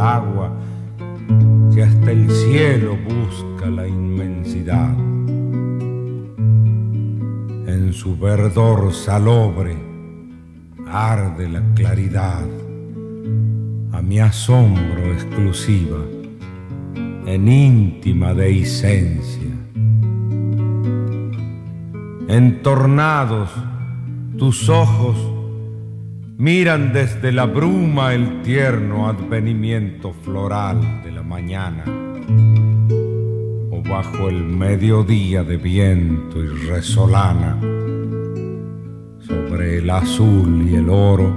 agua que hasta el cielo busca la inmensidad. En su verdor salobre arde la claridad, a mi asombro exclusiva, en íntima dehiscencia. Entornados tus ojos miran desde la bruma el tierno advenimiento floral de la mañana, o bajo el mediodía de viento y resolana, sobre el azul y el oro,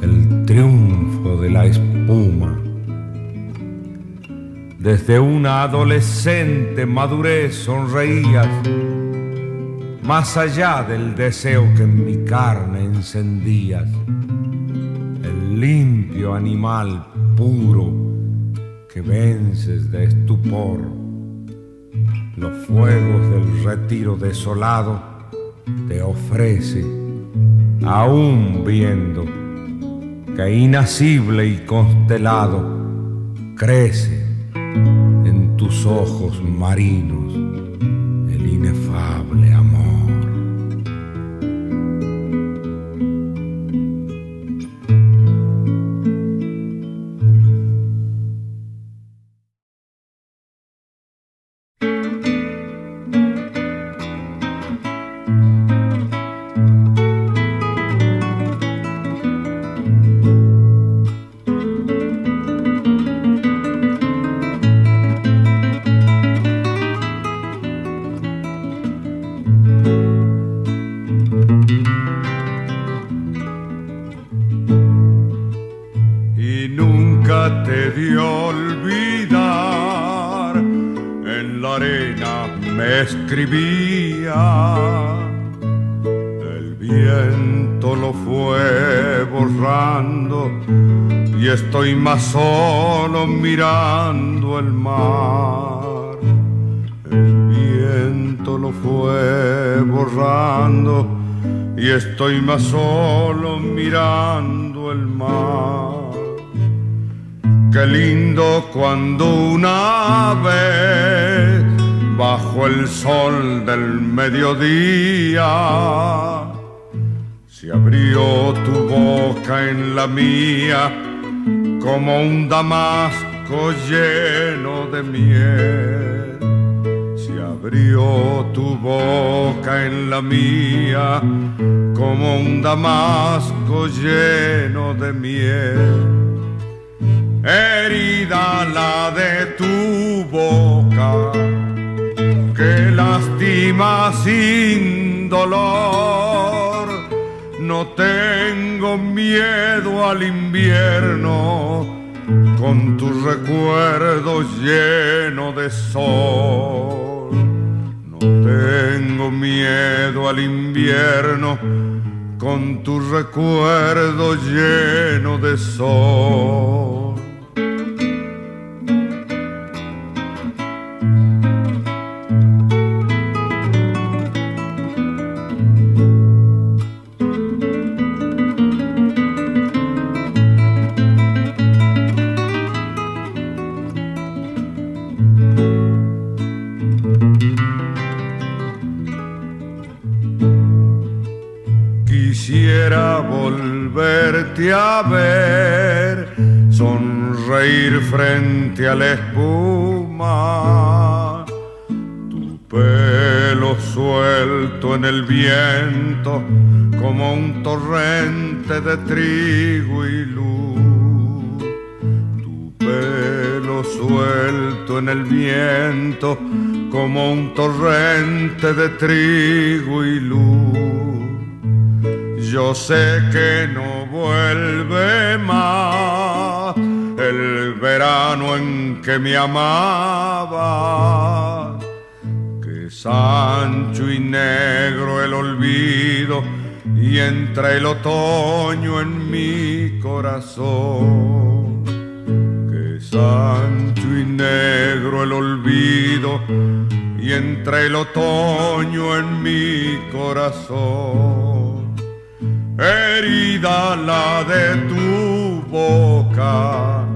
el triunfo de la espuma. Desde una adolescente madurez sonreías más allá del deseo que en mi carne encendías, el limpio animal puro que vences de estupor, los fuegos del retiro desolado te ofrece, aún viendo que inacible y constelado crece en tus ojos marinos solo mirando el mar. El viento lo fue borrando y estoy más solo mirando el mar. Qué lindo cuando una vez bajo el sol del mediodía se abrió tu boca en la mía como un damasco lleno de miel. Se abrió tu boca en la mía como un damasco lleno de miel. Herida la de tu boca que lastima sin dolor no tengo miedo al invierno con tus recuerdos llenos de sol. No tengo miedo al invierno con tus recuerdos llenos de sol. A ver sonreír frente a la espuma, tu pelo suelto en el viento como un torrente de trigo y luz, tu pelo suelto en el viento como un torrente de trigo y luz. Yo sé que no vuelve más el verano en que me amaba, que es ancho y negro el olvido y entra el otoño en mi corazón. Que es ancho y negro el olvido y entra el otoño en mi corazón herida la de tu boca,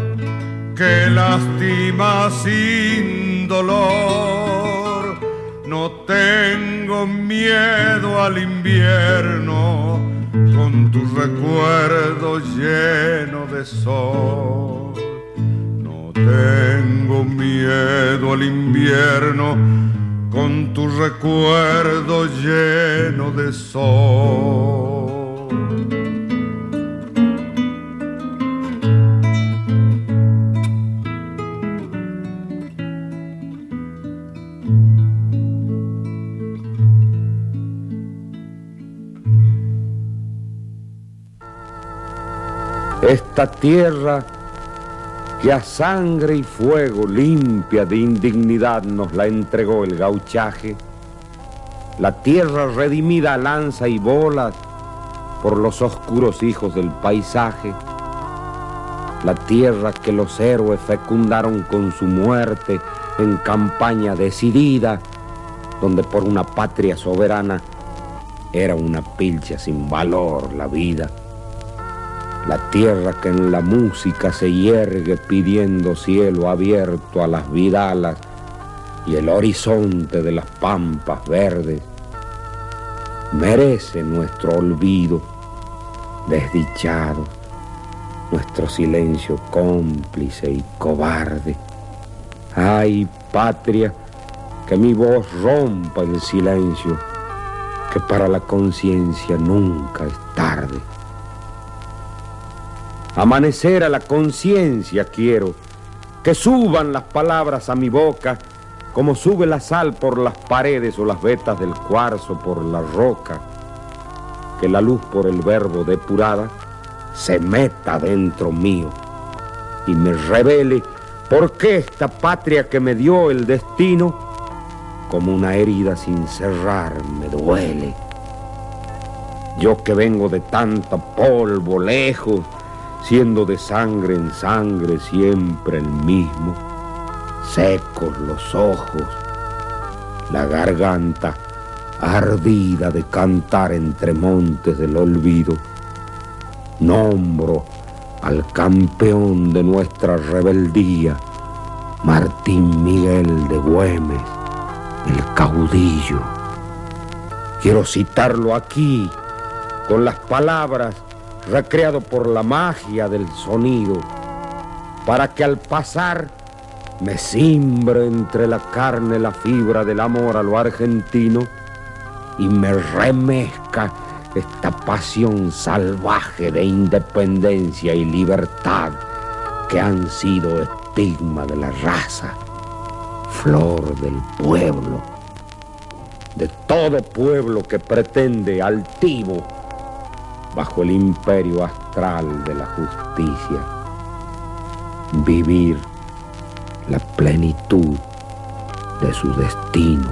que lastima sin dolor. No tengo miedo al invierno con tu recuerdo lleno de sol. No tengo miedo al invierno con tu recuerdo lleno de sol. Esta tierra que a sangre y fuego limpia de indignidad nos la entregó el gauchaje, la tierra redimida a lanza y bolas por los oscuros hijos del paisaje, la tierra que los héroes fecundaron con su muerte en campaña decidida, donde por una patria soberana era una pilcha sin valor la vida la tierra que en la música se yergue pidiendo cielo abierto a las vidalas y el horizonte de las pampas verdes, merece nuestro olvido desdichado, nuestro silencio cómplice y cobarde. Ay, patria, que mi voz rompa el silencio, que para la conciencia nunca es tarde. Amanecer a la conciencia quiero, que suban las palabras a mi boca, como sube la sal por las paredes o las vetas del cuarzo por la roca, que la luz por el verbo depurada se meta dentro mío y me revele por qué esta patria que me dio el destino, como una herida sin cerrar, me duele. Yo que vengo de tanto polvo lejos, siendo de sangre en sangre siempre el mismo, secos los ojos, la garganta ardida de cantar entre montes del olvido. Nombro al campeón de nuestra rebeldía, Martín Miguel de Güemes, el caudillo. Quiero citarlo aquí con las palabras recreado por la magia del sonido, para que al pasar me simbre entre la carne la fibra del amor a lo argentino y me remezca esta pasión salvaje de independencia y libertad que han sido estigma de la raza, flor del pueblo, de todo pueblo que pretende altivo bajo el imperio astral de la justicia, vivir la plenitud de su destino.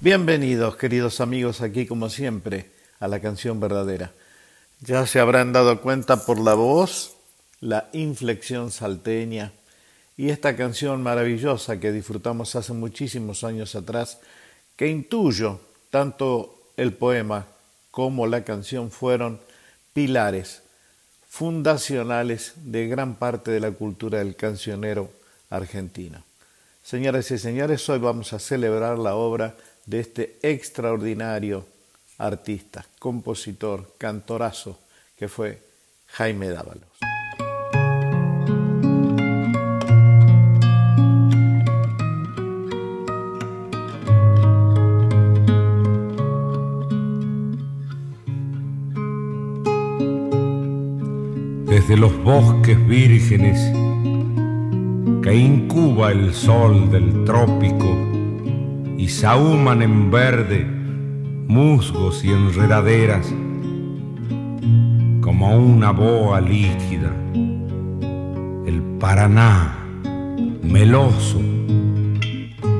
Bienvenidos, queridos amigos, aquí como siempre a la canción verdadera. Ya se habrán dado cuenta por la voz, la inflexión salteña y esta canción maravillosa que disfrutamos hace muchísimos años atrás, que intuyo tanto el poema como la canción fueron pilares fundacionales de gran parte de la cultura del cancionero argentino. Señoras y señores, hoy vamos a celebrar la obra de este extraordinario artista, compositor, cantorazo que fue Jaime Dávalos. Desde los bosques vírgenes que incuba el sol del trópico y sahuman en verde musgos y enredaderas como una boa líquida. El Paraná, meloso,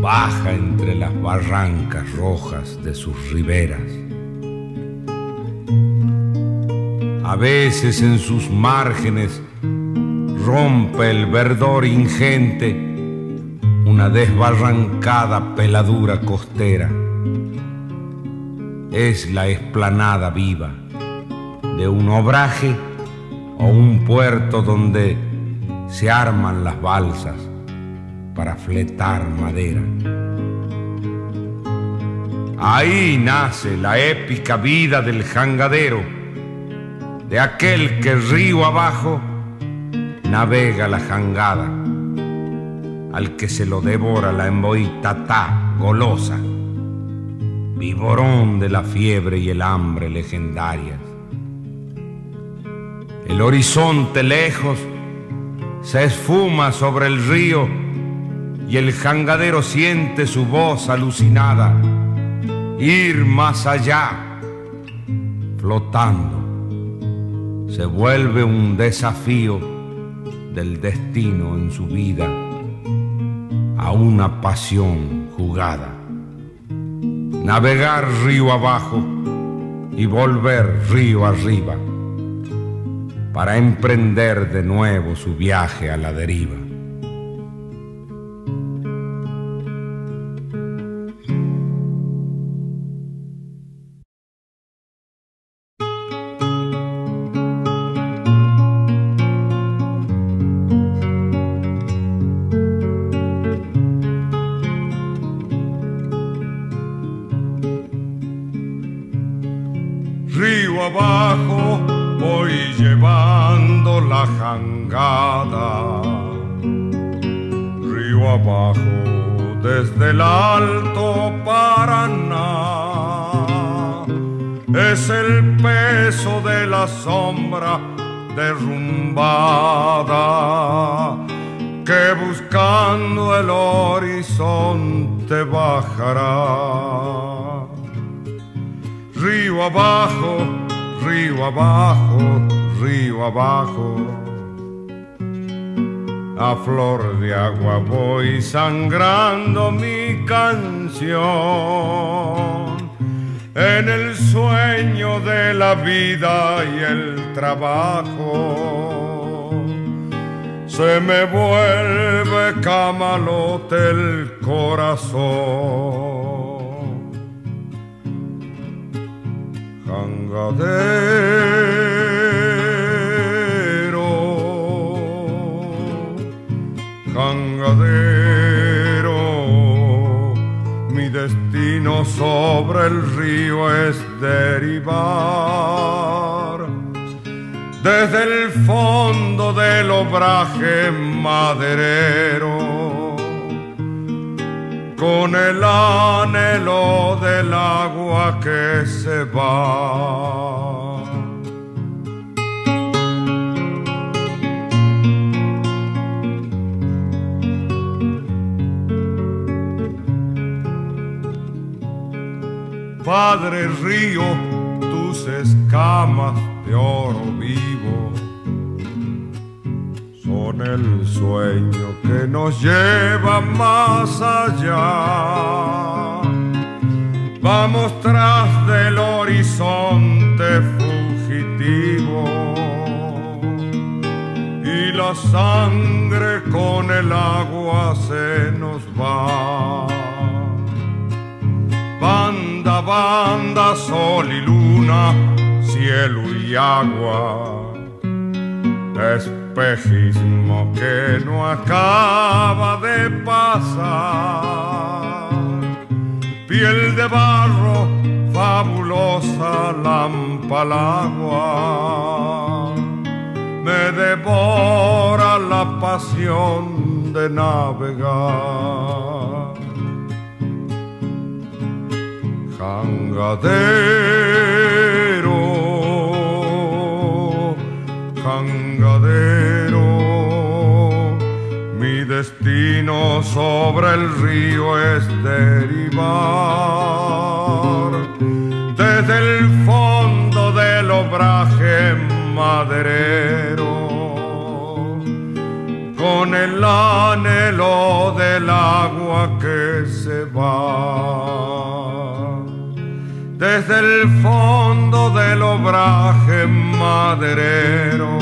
baja entre las barrancas rojas de sus riberas a veces en sus márgenes rompe el verdor ingente una desbarrancada peladura costera. es la esplanada viva de un obraje o un puerto donde se arman las balsas para fletar madera. Ahí nace la épica vida del jangadero, de aquel que río abajo navega la jangada, al que se lo devora la emboitatá golosa, viborón de la fiebre y el hambre legendarias. El horizonte lejos se esfuma sobre el río y el jangadero siente su voz alucinada ir más allá, flotando. Se vuelve un desafío del destino en su vida a una pasión jugada. Navegar río abajo y volver río arriba para emprender de nuevo su viaje a la deriva. Flor de agua voy sangrando mi canción en el sueño de la vida y el trabajo. Se me vuelve camalote el corazón. Sobre el río es derivar desde el fondo del obraje maderero con el anhelo del agua que se va. Padre río, tus escamas de oro vivo son el sueño que nos lleva más allá. Vamos tras del horizonte fugitivo y la sangre con el agua se nos va banda, sol y luna, cielo y agua, espejismo que no acaba de pasar, piel de barro, fabulosa lampa al agua, me devora la pasión de navegar Cangadero, cangadero, mi destino sobre el río es derivar desde el fondo del obraje maderero. Con el anhelo del agua que se va el fondo del obraje maderero,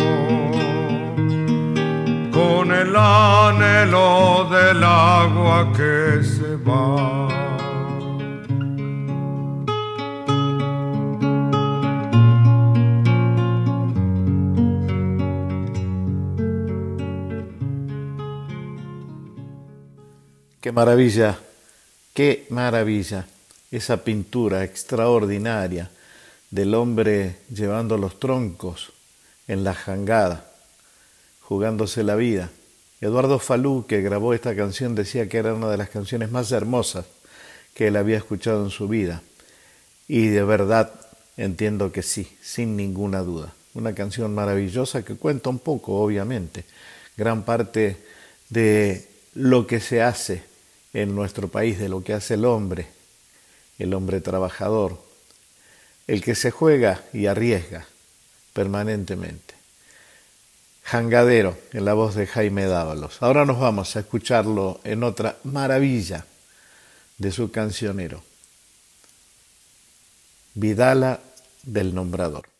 con el anhelo del agua que se va. Qué maravilla, qué maravilla esa pintura extraordinaria del hombre llevando los troncos en la jangada, jugándose la vida. Eduardo Falú, que grabó esta canción, decía que era una de las canciones más hermosas que él había escuchado en su vida. Y de verdad entiendo que sí, sin ninguna duda. Una canción maravillosa que cuenta un poco, obviamente, gran parte de lo que se hace en nuestro país, de lo que hace el hombre, el hombre trabajador, el que se juega y arriesga permanentemente. Jangadero, en la voz de Jaime Dávalos. Ahora nos vamos a escucharlo en otra maravilla de su cancionero, Vidala del Nombrador.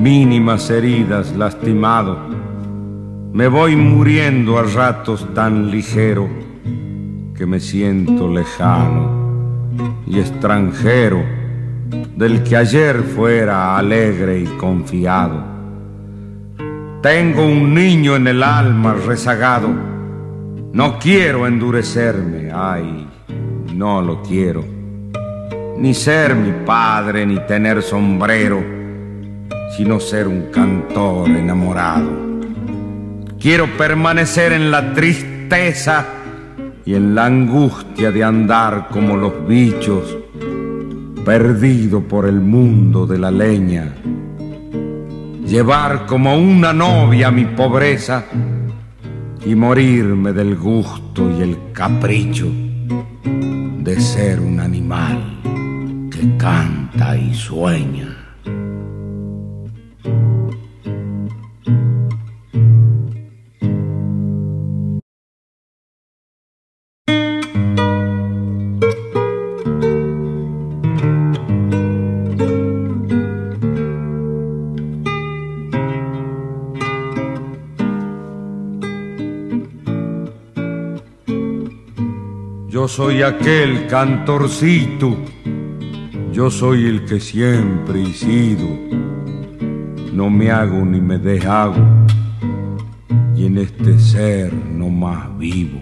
Mínimas heridas lastimado, me voy muriendo a ratos tan ligero que me siento lejano y extranjero del que ayer fuera alegre y confiado. Tengo un niño en el alma rezagado, no quiero endurecerme, ay, no lo quiero, ni ser mi padre, ni tener sombrero sino ser un cantor enamorado. Quiero permanecer en la tristeza y en la angustia de andar como los bichos, perdido por el mundo de la leña. Llevar como una novia mi pobreza y morirme del gusto y el capricho de ser un animal que canta y sueña. Soy aquel cantorcito, yo soy el que siempre he sido, no me hago ni me deshago, y en este ser no más vivo.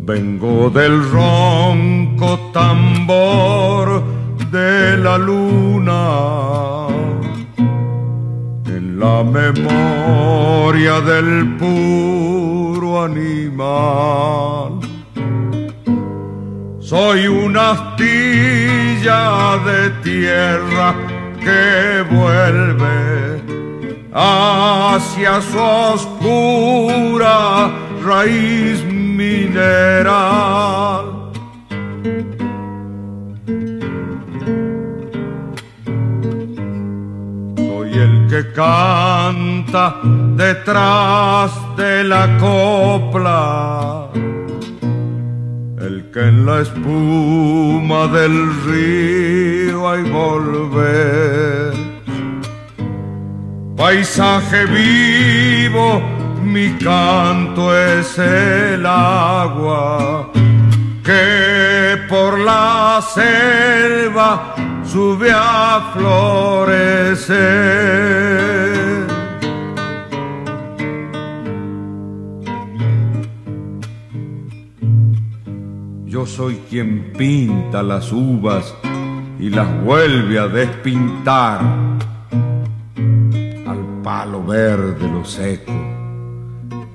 Vengo del ronco tambor de la luna la memoria del puro animal. Soy una astilla de tierra que vuelve hacia su oscura raíz mineral que canta detrás de la copla, el que en la espuma del río hay volver. Paisaje vivo, mi canto es el agua que por la selva sube a florecer. Yo soy quien pinta las uvas y las vuelve a despintar. Al palo verde lo seco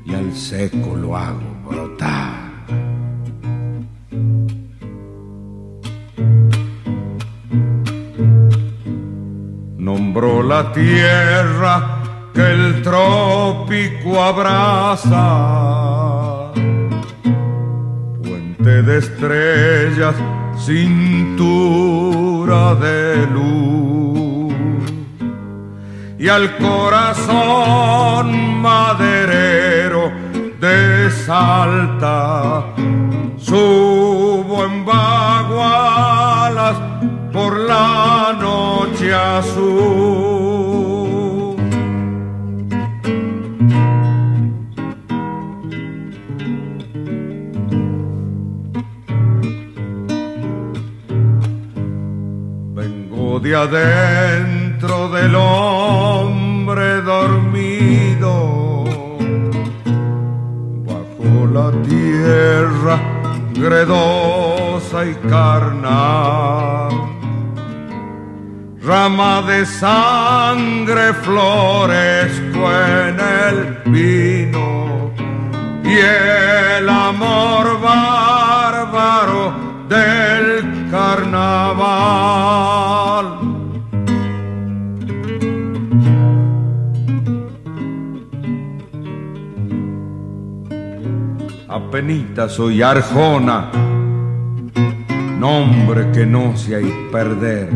y al seco lo hago brotar. La tierra que el trópico abraza, puente de estrellas, cintura de luz, y al corazón maderero de Salta. Subo en bagualas por la noche azul. De adentro del hombre dormido, bajo la tierra gredosa y carnal rama de sangre florezco en el vino y el amor bárbaro del carnaval. Apenita soy Arjona, nombre que no se hay perder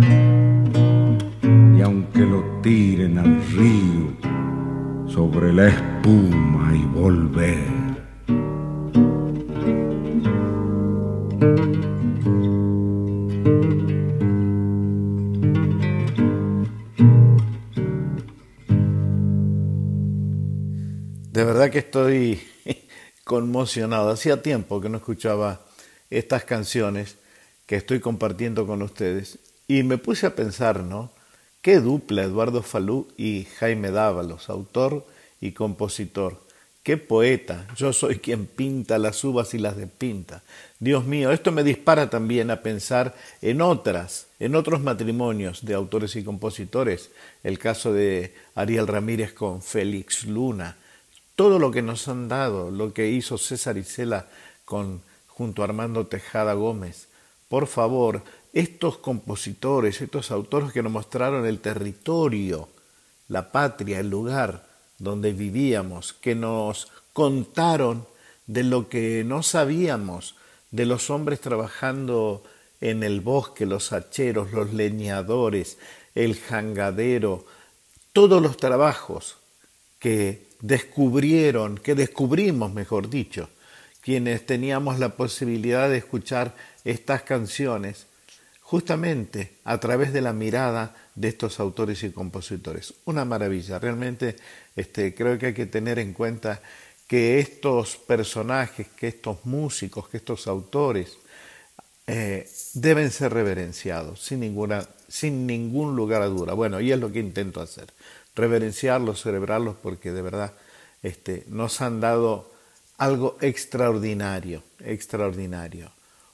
aunque lo tiren al río sobre la espuma y volver. Que estoy conmocionado. Hacía tiempo que no escuchaba estas canciones que estoy compartiendo con ustedes y me puse a pensar, ¿no? Qué dupla Eduardo Falú y Jaime Dávalos, autor y compositor. Qué poeta. Yo soy quien pinta las uvas y las despinta. Dios mío, esto me dispara también a pensar en otras, en otros matrimonios de autores y compositores. El caso de Ariel Ramírez con Félix Luna. Todo lo que nos han dado, lo que hizo César Isela con junto a Armando Tejada Gómez. Por favor, estos compositores, estos autores que nos mostraron el territorio, la patria, el lugar donde vivíamos, que nos contaron de lo que no sabíamos, de los hombres trabajando en el bosque, los hacheros, los leñadores, el jangadero, todos los trabajos que descubrieron, que descubrimos, mejor dicho, quienes teníamos la posibilidad de escuchar estas canciones justamente a través de la mirada de estos autores y compositores. Una maravilla, realmente este, creo que hay que tener en cuenta que estos personajes, que estos músicos, que estos autores eh, deben ser reverenciados sin, ninguna, sin ningún lugar a duda. Bueno, y es lo que intento hacer, reverenciarlos, celebrarlos, porque de verdad este, nos han dado algo extraordinario, extraordinario,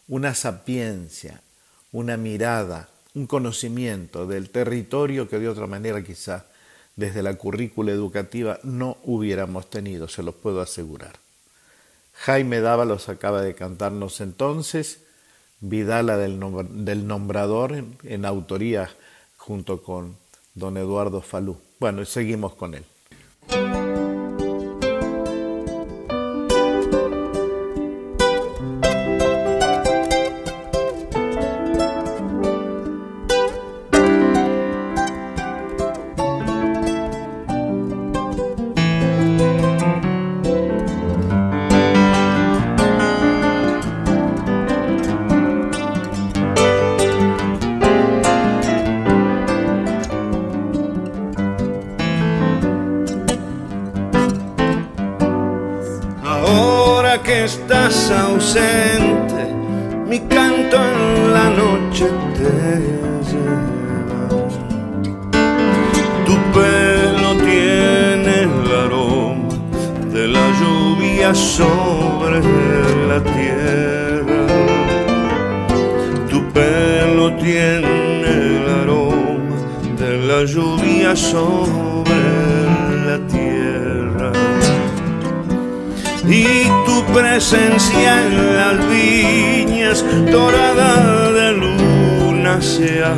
una sapiencia, una mirada, un conocimiento del territorio que de otra manera quizá desde la currícula educativa no hubiéramos tenido, se los puedo asegurar. Jaime Dávalos acaba de cantarnos entonces Vidala del, Nombrador en, autoría junto con don Eduardo Falú. Bueno, seguimos con él.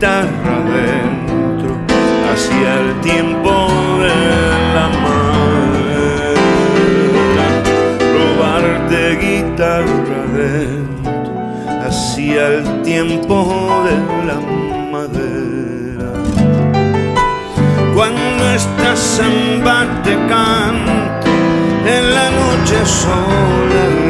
guitarra dentro hacia el tiempo de la mar. Robarte guitarra dentro hacia el tiempo de la madera. Cuando esta samba te canto en la noche sola.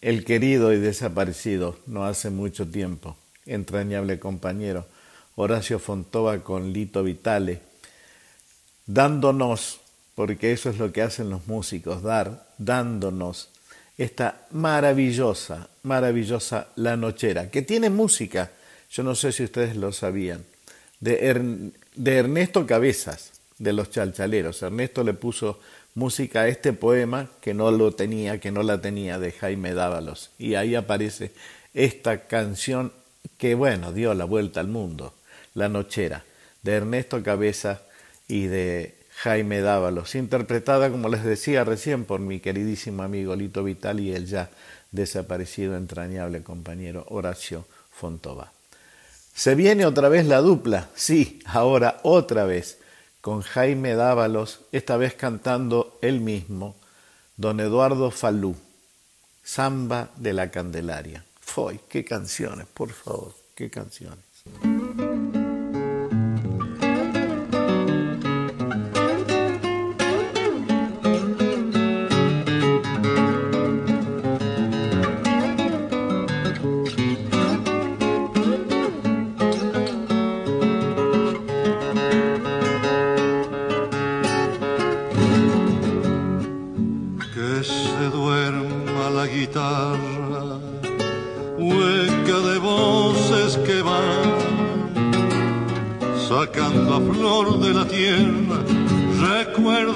el querido y desaparecido no hace mucho tiempo, entrañable compañero, Horacio Fontova con Lito Vitale, dándonos, porque eso es lo que hacen los músicos, dar, dándonos esta maravillosa, maravillosa La Nochera, que tiene música, yo no sé si ustedes lo sabían, de, de Ernesto Cabezas de los chalchaleros. Ernesto le puso música a este poema que no lo tenía, que no la tenía de Jaime Dávalos. Y ahí aparece esta canción que, bueno, dio la vuelta al mundo, La Nochera, de Ernesto Cabeza y de Jaime Dávalos, interpretada, como les decía recién, por mi queridísimo amigo Lito Vital y el ya desaparecido entrañable compañero Horacio Fontova. Se viene otra vez la dupla, sí, ahora otra vez con Jaime Dávalos, esta vez cantando él mismo, Don Eduardo Falú, Samba de la Candelaria. Foy, qué canciones, por favor, qué canciones.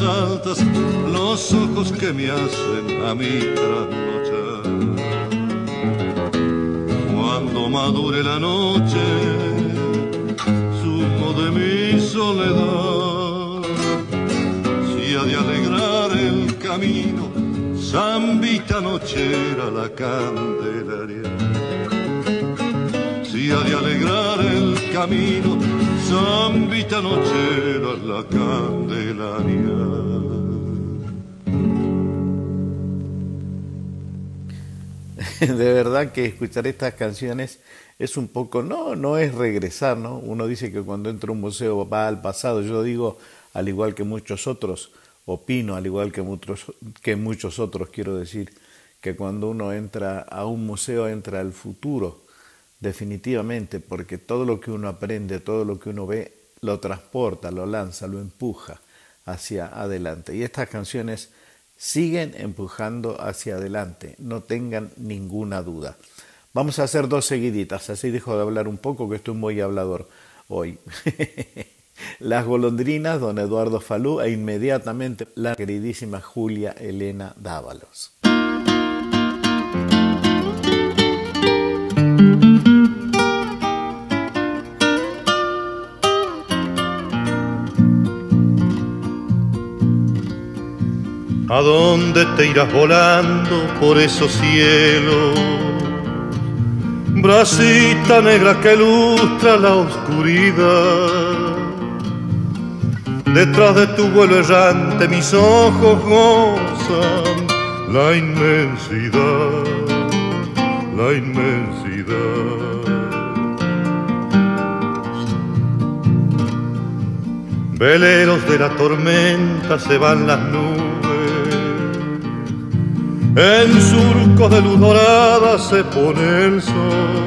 altas, los ojos que me hacen a mí trasnochar. Cuando madure la noche, sumo de mi soledad, si ha de alegrar el camino zambita nochera la candelaria. De alegrar el camino, zambita nochera la candelaria. De verdad que escuchar estas canciones es un poco, no, no es regresar, ¿no? Uno dice que cuando entra un museo va al pasado, yo digo, al igual que muchos otros, opino, al igual que muchos, que muchos otros, quiero decir, que cuando uno entra a un museo entra al futuro, definitivamente, porque todo lo que uno aprende, todo lo que uno ve, lo transporta, lo lanza, lo empuja hacia adelante. Y estas canciones siguen empujando hacia adelante, no tengan ninguna duda. Vamos a hacer dos seguiditas, así dejo de hablar un poco, que estoy muy hablador hoy. Las golondrinas, don Eduardo Falú, e inmediatamente la queridísima Julia Elena Dávalos. ¿A dónde te irás volando por esos cielos? Bracita negra que ilustra la oscuridad Detrás de tu vuelo errante mis ojos gozan la inmensidad, la inmensidad. Veleros de la tormenta se van las nubes, en surcos de luz dorada se pone el sol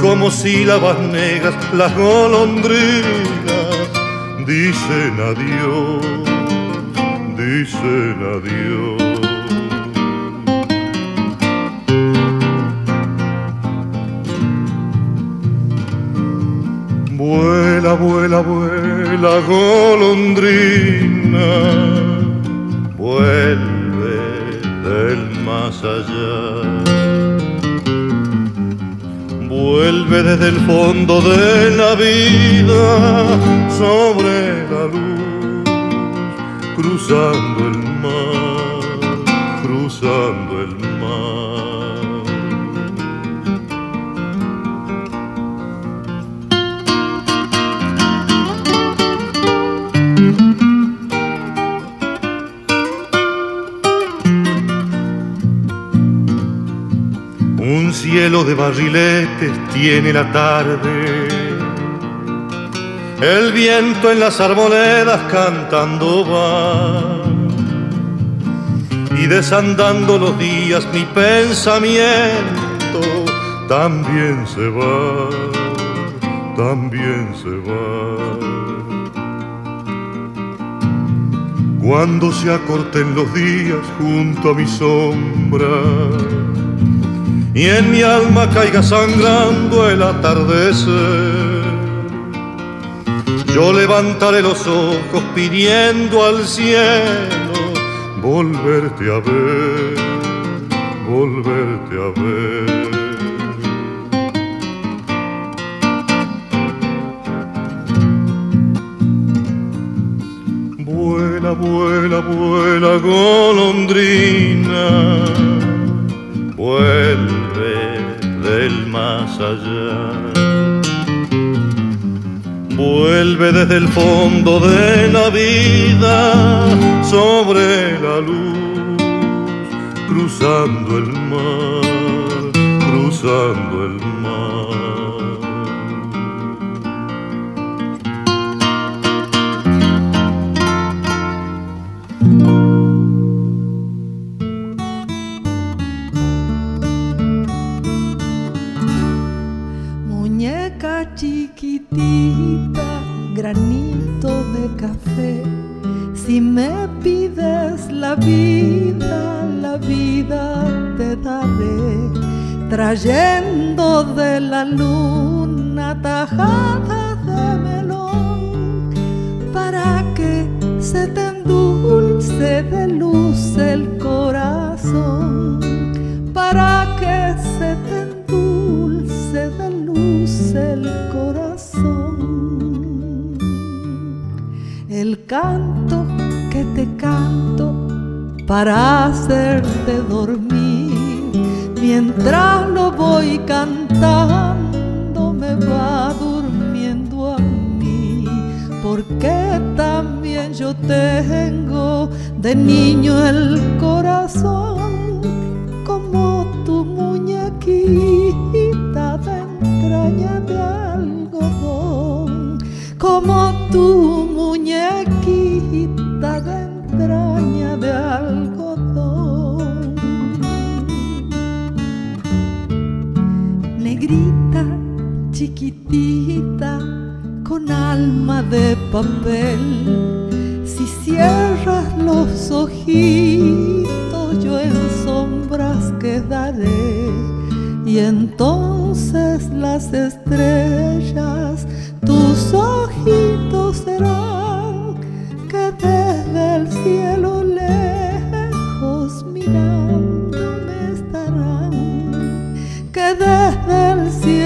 como sílabas negras las golondrinas dicen adiós, dicen adiós. Vuela, vuela, vuela, golondrina, vuelve del más allá. Vuelve desde el fondo de la vida sobre la luz, cruzando el mar, cruzando cielo de barriletes tiene la tarde. El viento en las arboledas cantando va. Y desandando los días mi pensamiento también se va, también se va. Cuando se acorten los días junto a mi sombra y en mi alma caiga sangrando el atardecer. Yo levantaré los ojos pidiendo al cielo volverte a ver, volverte a ver. Vuela, vuela, vuela, golondrina, del más allá. Vuelve desde el fondo de la vida sobre la luz, cruzando el mar, cruzando el mar. Granito de café, si me pides la vida, la vida quedaré trayendo de la luna tajada de melón para que se te endulce de luz el corazón, para que se te endulce de luz el corazón. Canto que te canto para hacerte dormir. Mientras lo voy cantando me va durmiendo a mí, porque también yo tengo de niño el corazón como tu muñequita de entraña de algodón, como tu muñequita de algodón. chiquitita con alma de papel. Si cierras los ojitos, yo en sombras quedaré. Y entonces las estrellas, tus ojitos serán que desde el cielo Que desde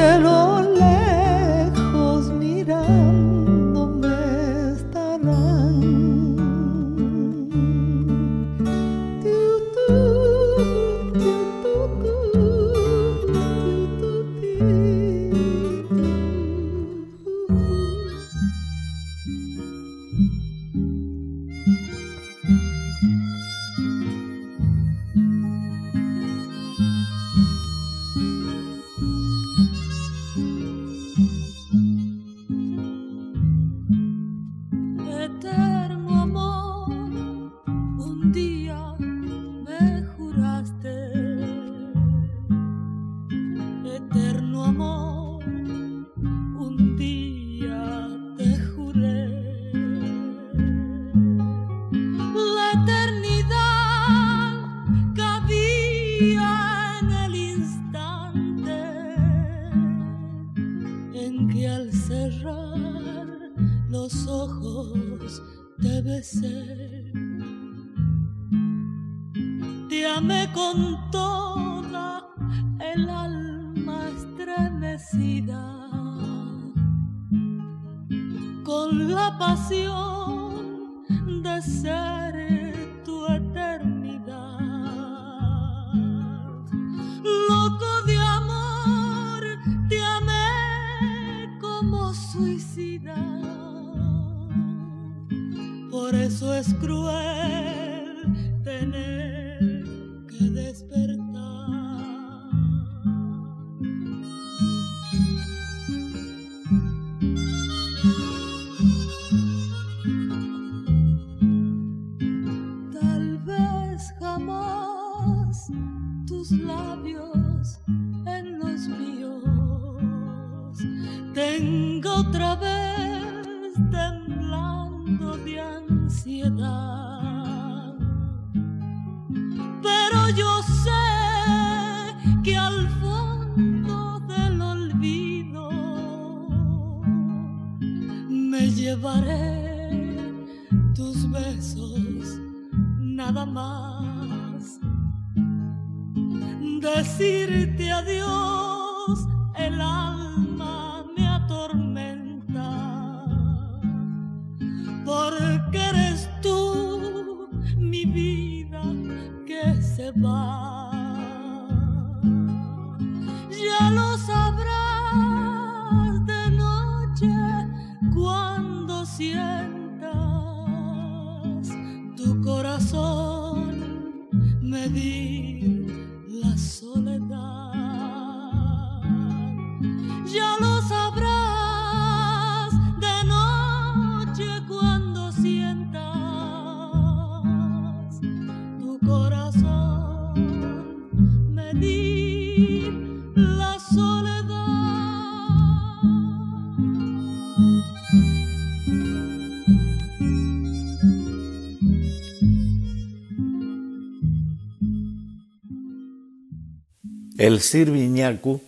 El Sirviñacu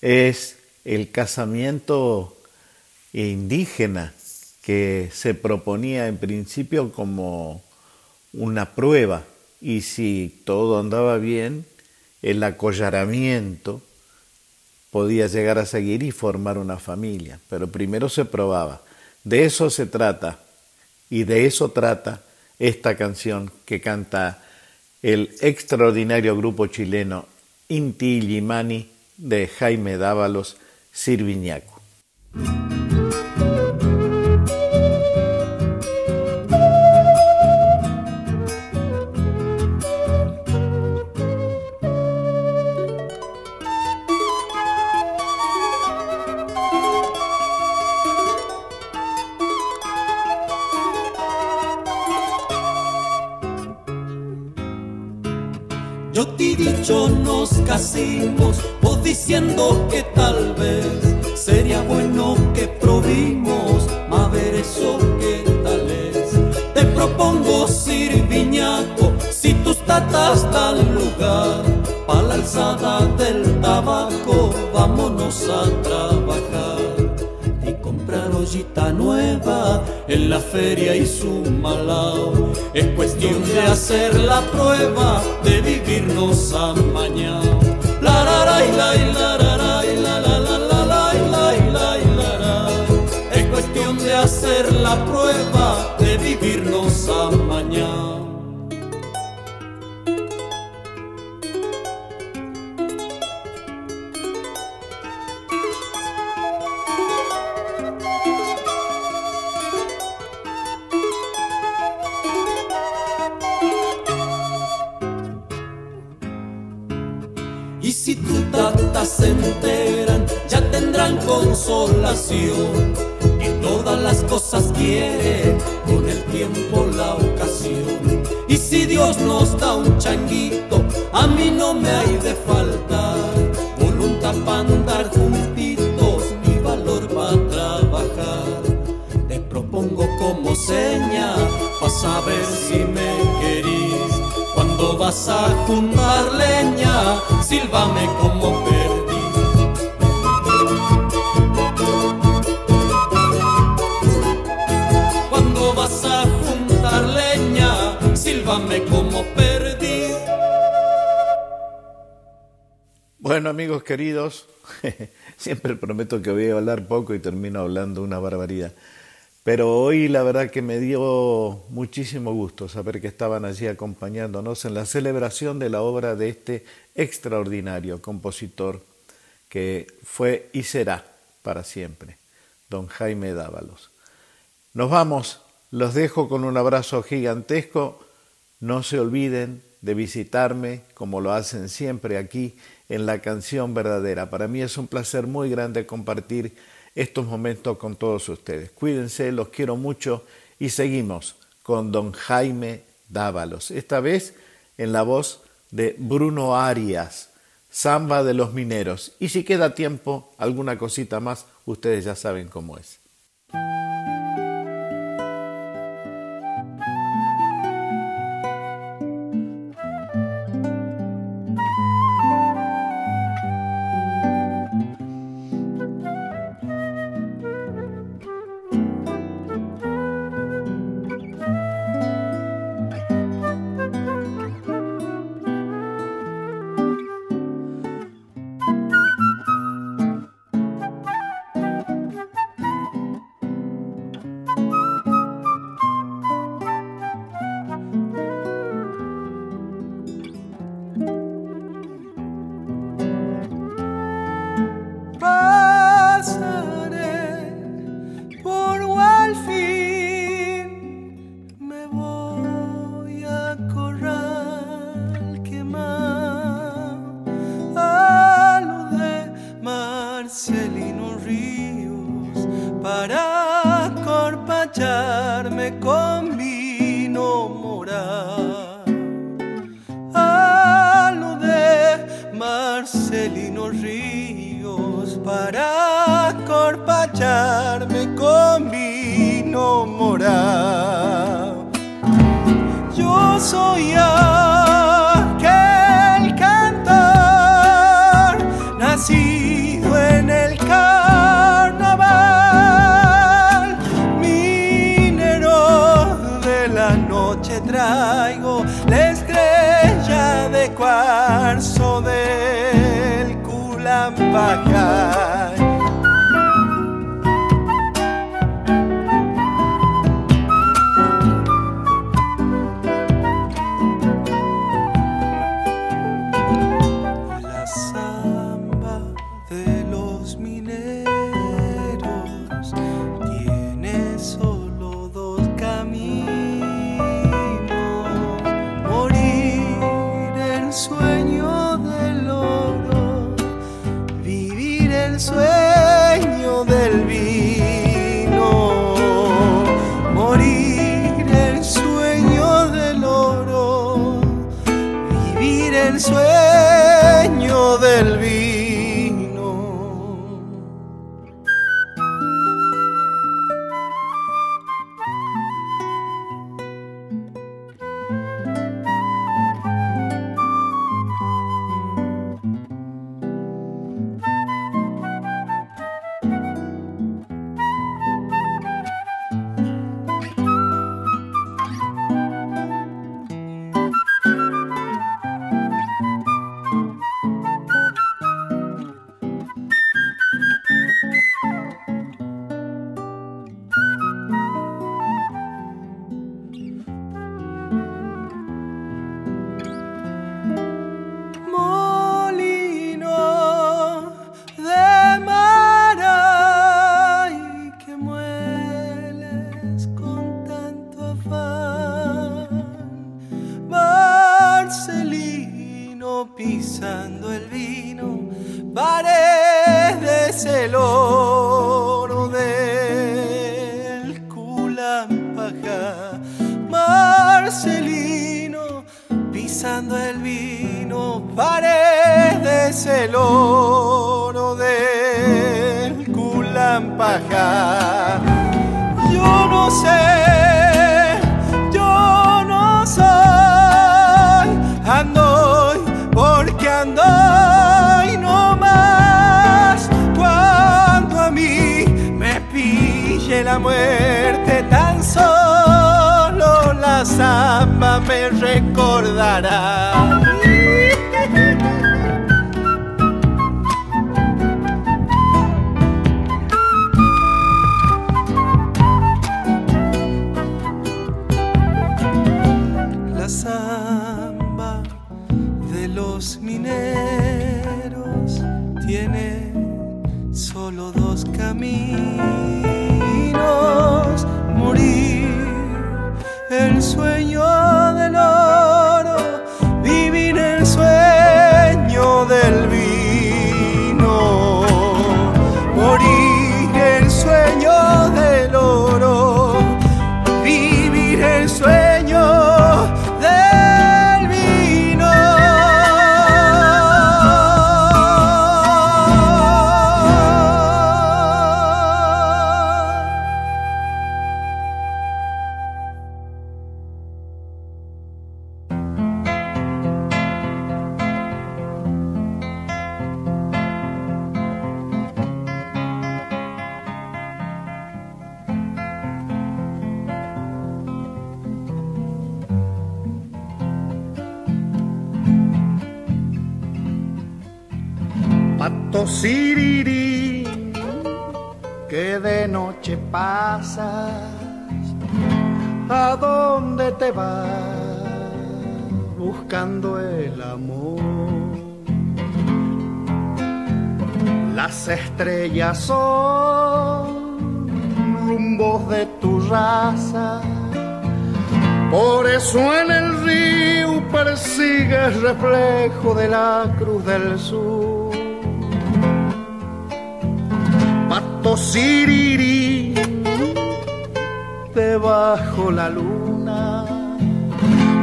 es el casamiento indígena que se proponía en principio como una prueba. Y si todo andaba bien, el acollaramiento podía llegar a seguir y formar una familia, pero primero se probaba. De eso se trata. Y de eso trata esta canción que canta el extraordinario grupo chileno Inti Illimani de Jaime Dávalos Sirviñaco. Feria y su malao. Es cuestión de hacer la prueba de vivirnos a mañana. Es cuestión de hacer la prueba de vivirnos a consolación. Y todas las cosas quieren con el tiempo la ocasión. Y si Dios nos da un changuito, a mí no me hay de faltar voluntad para andar juntitos, mi valor para trabajar. Te propongo como seña, para saber si me querís. Cuando vas a juntar leña, sílvame como como perdí. Bueno amigos queridos, siempre prometo que voy a hablar poco y termino hablando una barbaridad. Pero hoy la verdad que me dio muchísimo gusto saber que estaban allí acompañándonos en la celebración de la obra de este extraordinario compositor que fue y será para siempre, don Jaime Dávalos. Nos vamos, los dejo con un abrazo gigantesco no se olviden de visitarme como lo hacen siempre aquí en la canción verdadera. Para mí es un placer muy grande compartir estos momentos con todos ustedes. Cuídense, los quiero mucho y seguimos con don Jaime Dávalos, esta vez en la voz de Bruno Arias, Samba de los Mineros. Y si queda tiempo, alguna cosita más, ustedes ya saben cómo es. en el corazón, rumbos de tu raza. Por eso en el río persigue el reflejo de la cruz del sur. Pato sirirí debajo la luna,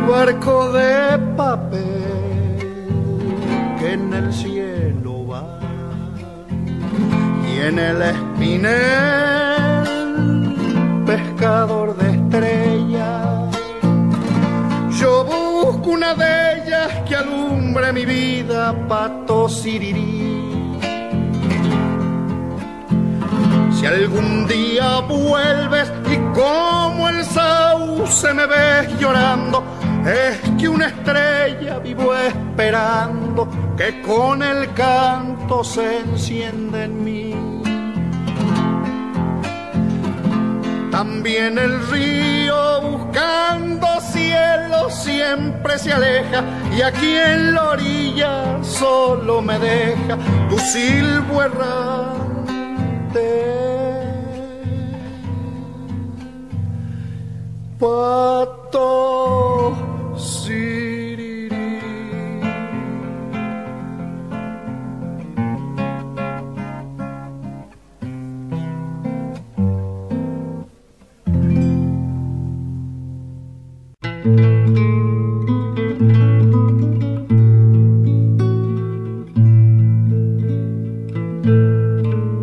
barco de papel que en el cielo en el espinel, pescador de estrellas. Yo busco una de ellas que alumbre mi vida, pato sirirí. Si algún día vuelves y como el sauce me ves llorando, es que una estrella vivo esperando que con el canto se enciende en mí. También el río buscando cielo siempre se aleja y aquí en la orilla solo me deja tu silbo errante. Pato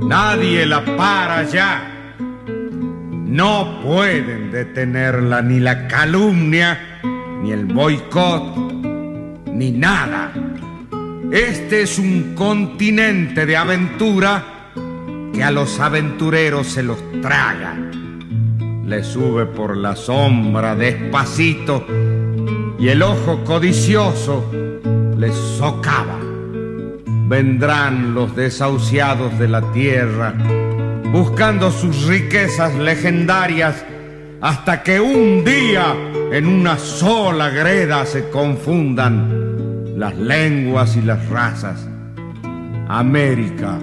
Nadie la para ya no pueden detenerla ni la calumnia, ni el boicot, ni nada. Este es un continente de aventura que a los aventureros se los traga. Le sube por la sombra despacito y el ojo codicioso les socava. Vendrán los desahuciados de la tierra buscando sus riquezas legendarias hasta que un día en una sola greda se confundan las lenguas y las razas. América,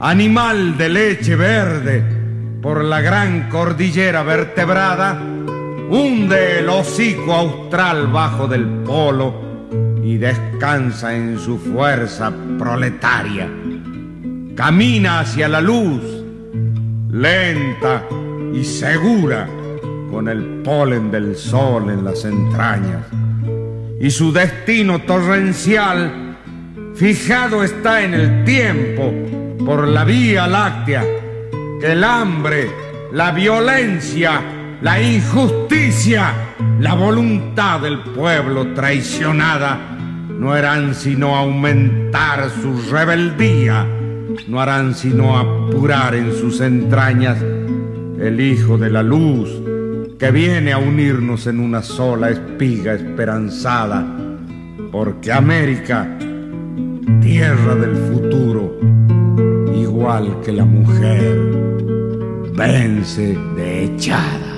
animal de leche verde, por la gran cordillera vertebrada, hunde el hocico austral bajo del polo y descansa en su fuerza proletaria. Camina hacia la luz lenta y segura, con el polen del sol en las entrañas. Y su destino torrencial fijado está en el tiempo por la vía láctea, el hambre, la violencia, la injusticia, la voluntad del pueblo traicionada no harán sino aumentar su rebeldía no harán sino apurar en sus entrañas el Hijo de la Luz que viene a unirnos en una sola espiga esperanzada, porque América, tierra del futuro, igual que la mujer, vence de echada.